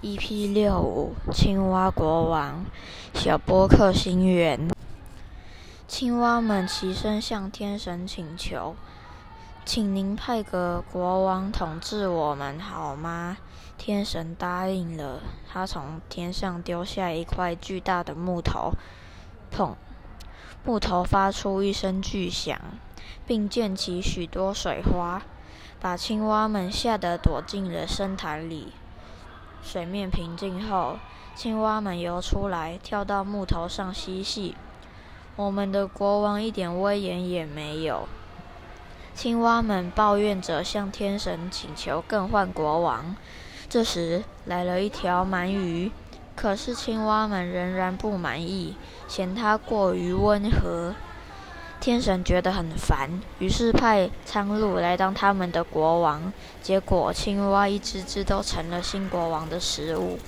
EP 六五青蛙国王小波克心愿，青蛙们齐声向天神请求：“请您派个国王统治我们好吗？”天神答应了，他从天上丢下一块巨大的木头，砰！木头发出一声巨响，并溅起许多水花，把青蛙们吓得躲进了深潭里。水面平静后，青蛙们游出来，跳到木头上嬉戏。我们的国王一点威严也没有。青蛙们抱怨着向天神请求更换国王。这时来了一条鳗鱼，可是青蛙们仍然不满意，嫌它过于温和。天神觉得很烦，于是派苍鹭来当他们的国王。结果，青蛙一只只都成了新国王的食物。